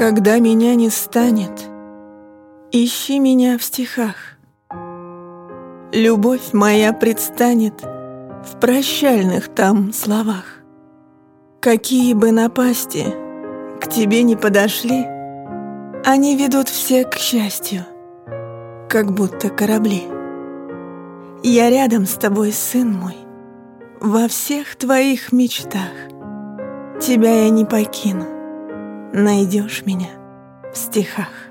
Когда меня не станет, ищи меня в стихах. Любовь моя предстанет в прощальных там словах. Какие бы напасти к тебе не подошли, Они ведут все к счастью, как будто корабли. Я рядом с тобой, сын мой, во всех твоих мечтах. Тебя я не покину, найдешь меня в стихах.